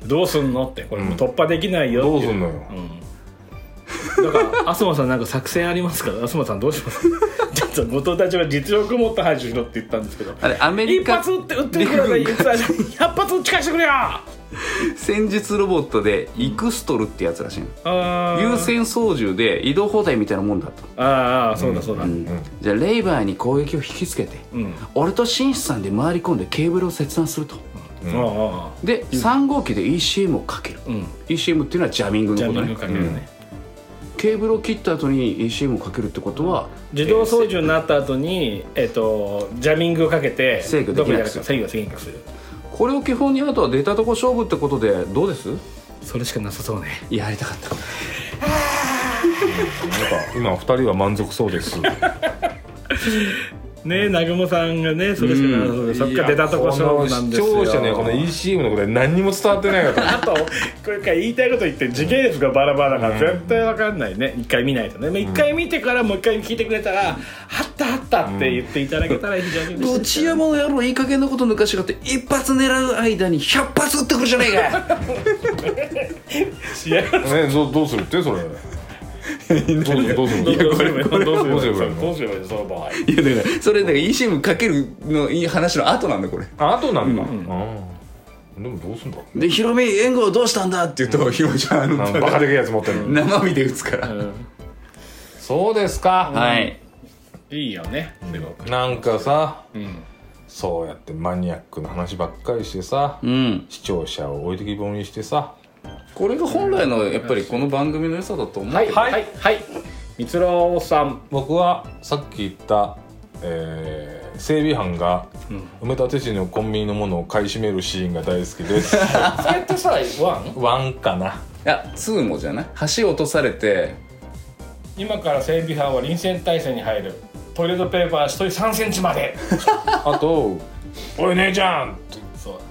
どうすんのってこれもう突破できないよどうすんのよ、だから東さんなんか作戦ありますか？東さんどうします？ちょっと後藤たちは実力を持った排除しろって言ったんですけど。あれアメリカ一発撃って撃ってくれたら100 発撃ち返してくれよ。戦術ロボットでイクストルってやつらしいの。優先操縦で移動砲台みたいなもんだとああそうだそうだ、うん、じゃあレイバーに攻撃を引きつけて、うん、俺と紳士さんで回り込んでケーブルを切断すると、うん、で3号機で ECM をかける、うん、ECM っていうのはジャミングのことね。ね、ケーブルを切った後に ECM をかけるってことは自動操縦になった後に、えーと、ジャミングをかけて制御できなくする。制する。これを基本にあとは出たとこ勝負ってことでどうです？それしかなさそうね。やりたかった。なんか今二人は満足そうです ね南雲さんがねそれしかそっから出たとこ勝負なんですよ。視聴者ねこの ECM のことで何にも伝わってないよ あとこれから言いたいこと言って時系列がバラバラだから絶対分かんないね。一回見ないとね。一回見てからもう一回聞いてくれたら「あったあった」って言っていただけたら非常にどち山の野郎いい加減なこと抜かしがって一発狙う間に100発撃ってくるじゃねえか ねどどうするって？それどうするどうするいやこれこれどうすればいいどうすれ。ばいいその場合。いやだからそれだから eSIM かけるのいい話の後なんだこれ。あ後なんだ、うん。でもどうすんだ？でヒロミ援護どうしたんだ？って言うと、ヒロミちゃん。あのバカでけえやつ持ってる生身で撃つから、そうですか、はい。いいよね。なんかさ、そうやってマニアックな話ばっかりしてさ、視聴者を置いてきぼりにしてさこれが本来のやっぱりこの番組の良さだと思うはいはいはい。三郎さん。僕はさっき言った、えー、整備班が埋め立て地のコンビニのものを買い占めるシーンが大好きで。す それってさ one？one かな。いや2もじゃない？橋落とされて。今から整備班は臨戦態勢に入る。トイレットペーパー1人3センチまで。あと「おい姉ちゃん!」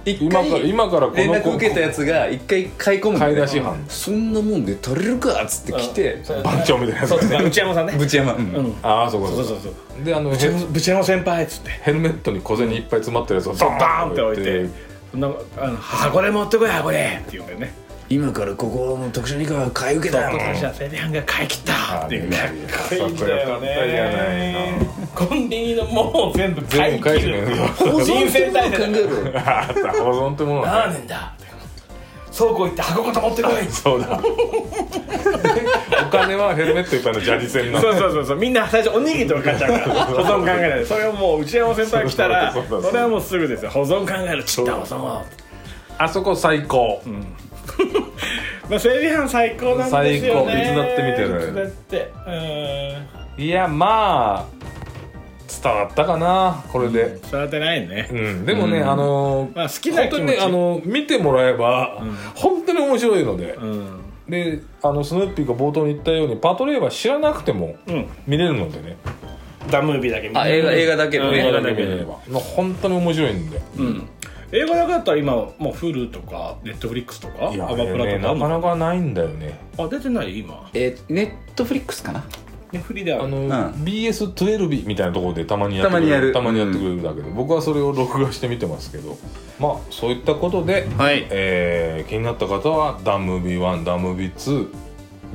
今から回今からこ連の絡受けたやつが一回買い込む。買い出し班。そんなもんで取れるかっつって来て番長みたいな。やつそうですね内山さんね。ぶち山うん。うん。ああそうかそうそうかそう。であのぶち山先輩っつって。ヘルメットに小銭いっぱい詰まってるやつをバーンって置いて。そんなあの箱で持ってこい箱でって言うんだよね今からここの特殊二課が買い受けたよ。今年はセリアンが買い切ったっていう。かっこいいんだよね。コンビニのもう全部買い切る保人生体制だるあった保存ってものラーメンだ。って倉庫行って箱ごと持ってこい。そうだ。お金はヘルメットいっぱいのジャリ戦のそうそうそうそう。みんな最初おにぎりとか買っちゃうから。保存考えないでそれをもう内山先輩来たらそれはもうすぐですよ。保存考える。ちった保存をあそこ最高、まあ整備班最高なんですよね。最高。いつだって見てる。いつだって。うん。いやまあ伝わったかなこれで。伝わってないね。うん、でもね、あのまあ好きな本当気持ち。にねあの見てもらえば、本当に面白いので、うん。であのスヌーピーが冒頭に言ったようにパトレーバー知らなくてもうん。見れるのでね、ダムービーだけ見てあ映画映画だけのうん。ね映画だけ見れれば。まあ本当に面白いんで。うん映画だけだったら今もう Hulu とか Netflix とかいやアマプラねとかなかなかないんだよね。あ出てない今？えーネットフリックスかな？ねフリである。あの、ん。BS12 みたいなところでたまにやってくれるたまにやる。たまにやってくれるだけで、僕はそれを録画して見てますけど。まあそういったことで、はい。えー気になった方は「ダムービー1」「ダムービー2」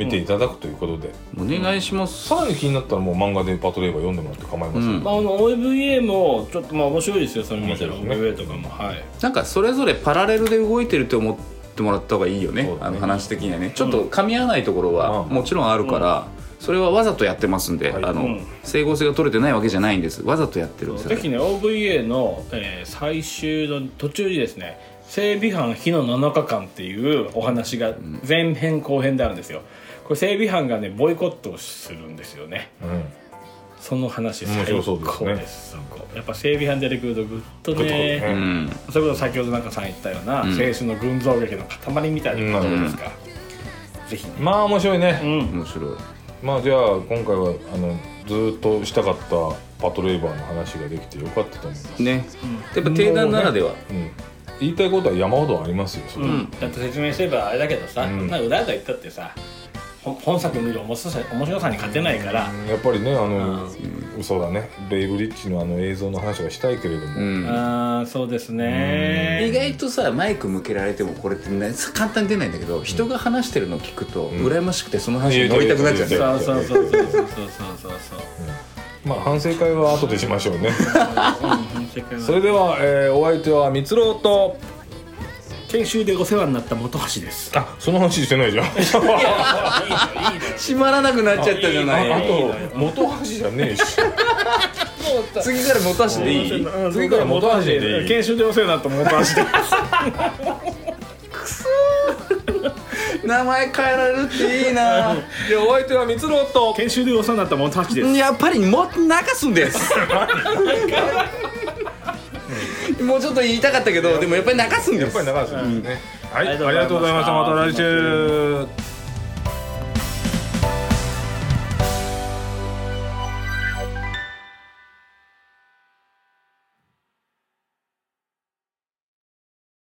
見ていただくということで、お願いします。さらに気になったらもう漫画でパトレーバー読んでもらって構いません、うん。まあ、あの OVA もちょっとまあ面白いですよそれ見たら面白い OVA とかもはい。なんかそれぞれパラレルで動いてるって思ってもらった方がいいよね。ね。あの話的にはね。ちょっと噛み合わないところはうん。もちろんあるから、それはわざとやってますんで、はい。あのうん。整合性が取れてないわけじゃないんです。わざとやってるんですぜひね OVA の、えー最終の途中にですね「整備班火の7日間」っていうお話が前編後編であるんですよこれ整備班がねボイコットをするんですよね。うん。その話面白そうですね。最高です。そこやっぱ整備班出てくるとグッとねね。うん。それこそ先ほど中さん言ったような、ん。青春の群像劇の塊みたいなところですか。ら、ぜひね。まあ面白いね、うん。面白い。まあじゃあ今回はあのずーっとしたかったパトレーバーの話ができてよかったと思います、ね、やっぱ定談ならでは、うん、言いたいことは山ほどありますよそれ、うん、だって説明すればあれだけどさ、うん。な裏が言ったってさほ本作見る面白さ面白さに勝てないから、やっぱりねあの、うん、そうだね。ベイブリッジのあの映像の話はしたいけれども、うん、あそうですね、意外とさマイク向けられてもこれって、ね、簡単に出ないんだけど人が話してるのを聞くと、う、羨ましくてその話に乗りたくなっちゃう、ね、そうそうそうそうそうそうそうまあ反省会は後でしましょうね。それでは、えー、お相手はみつろうと研修でお世話になった本橋です。あその話してないじゃん。閉まらなくなっちゃったじゃない？ああと元橋じゃねえし。次から元橋でいい？うん次から本橋でいい？研修でお世話になった本橋で。す名前変えられるっていいな。でお相手は蜜ろと研修でお世話になった本橋です。やっぱりもっと中すんです もうちょっと言いたかったけどでもやっぱり中すんです。やっぱり長瀬ですね、はい、ありがとうごございました。また来週